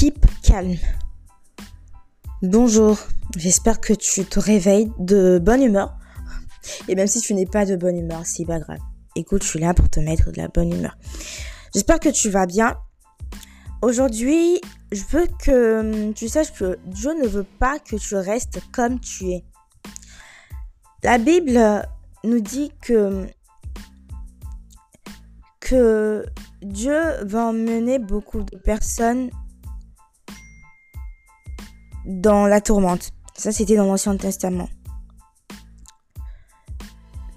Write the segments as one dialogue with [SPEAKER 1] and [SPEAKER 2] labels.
[SPEAKER 1] keep calm. Bonjour, j'espère que tu te réveilles de bonne humeur. Et même si tu n'es pas de bonne humeur, c'est pas grave. Écoute, je suis là pour te mettre de la bonne humeur. J'espère que tu vas bien. Aujourd'hui, je veux que tu saches que Dieu ne veut pas que tu restes comme tu es. La Bible nous dit que que Dieu va emmener beaucoup de personnes dans la tourmente. Ça, c'était dans l'Ancien Testament.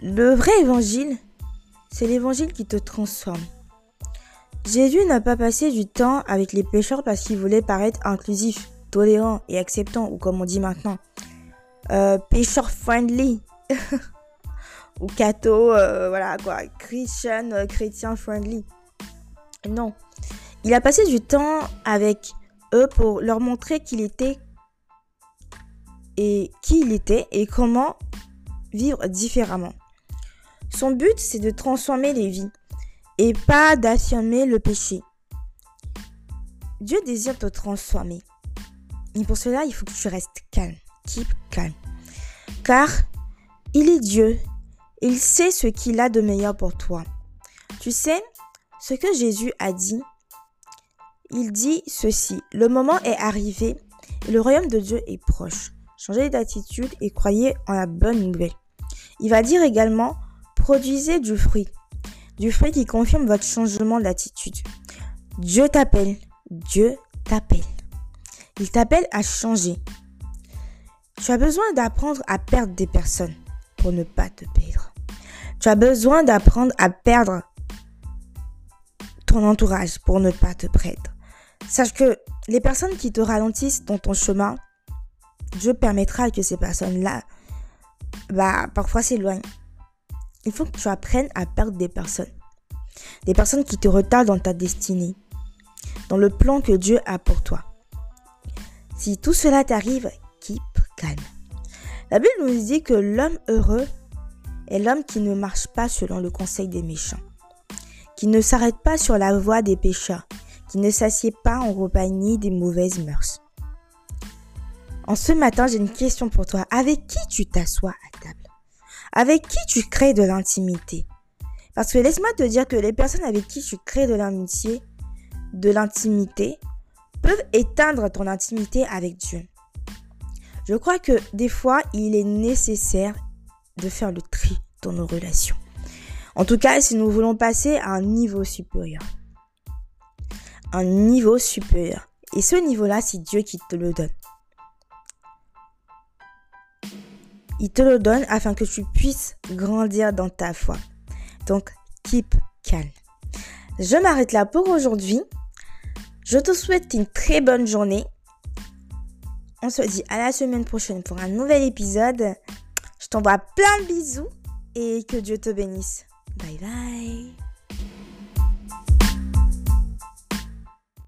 [SPEAKER 1] Le vrai évangile, c'est l'évangile qui te transforme. Jésus n'a pas passé du temps avec les pécheurs parce qu'il voulait paraître inclusif, tolérant et acceptant, ou comme on dit maintenant, euh, pécheur friendly. ou catho, euh, voilà quoi, Christian, euh, chrétien friendly. Non. Il a passé du temps avec eux pour leur montrer qu'il était et qui il était et comment vivre différemment. Son but, c'est de transformer les vies et pas d'affirmer le péché. Dieu désire te transformer. Et pour cela, il faut que tu restes calme. Keep calm. Car il est Dieu. Il sait ce qu'il a de meilleur pour toi. Tu sais, ce que Jésus a dit, il dit ceci. Le moment est arrivé et le royaume de Dieu est proche. Changez d'attitude et croyez en la bonne nouvelle. Il va dire également, produisez du fruit. Du fruit qui confirme votre changement d'attitude. Dieu t'appelle. Dieu t'appelle. Il t'appelle à changer. Tu as besoin d'apprendre à perdre des personnes pour ne pas te perdre. Tu as besoin d'apprendre à perdre ton entourage pour ne pas te perdre. Sache que les personnes qui te ralentissent dans ton chemin Dieu permettra que ces personnes-là, bah, parfois s'éloignent. Il faut que tu apprennes à perdre des personnes. Des personnes qui te retardent dans ta destinée, dans le plan que Dieu a pour toi. Si tout cela t'arrive, keep calme. La Bible nous dit que l'homme heureux est l'homme qui ne marche pas selon le conseil des méchants, qui ne s'arrête pas sur la voie des pécheurs, qui ne s'assied pas en compagnie des mauvaises mœurs. En ce matin, j'ai une question pour toi. Avec qui tu t'assois à table? Avec qui tu crées de l'intimité? Parce que laisse-moi te dire que les personnes avec qui tu crées de l'amitié, de l'intimité, peuvent éteindre ton intimité avec Dieu. Je crois que des fois, il est nécessaire de faire le tri dans nos relations. En tout cas, si nous voulons passer à un niveau supérieur. Un niveau supérieur. Et ce niveau-là, c'est Dieu qui te le donne. Il te le donne afin que tu puisses grandir dans ta foi. Donc, keep calm. Je m'arrête là pour aujourd'hui. Je te souhaite une très bonne journée. On se dit à la semaine prochaine pour un nouvel épisode. Je t'envoie plein de bisous et que Dieu te bénisse. Bye bye.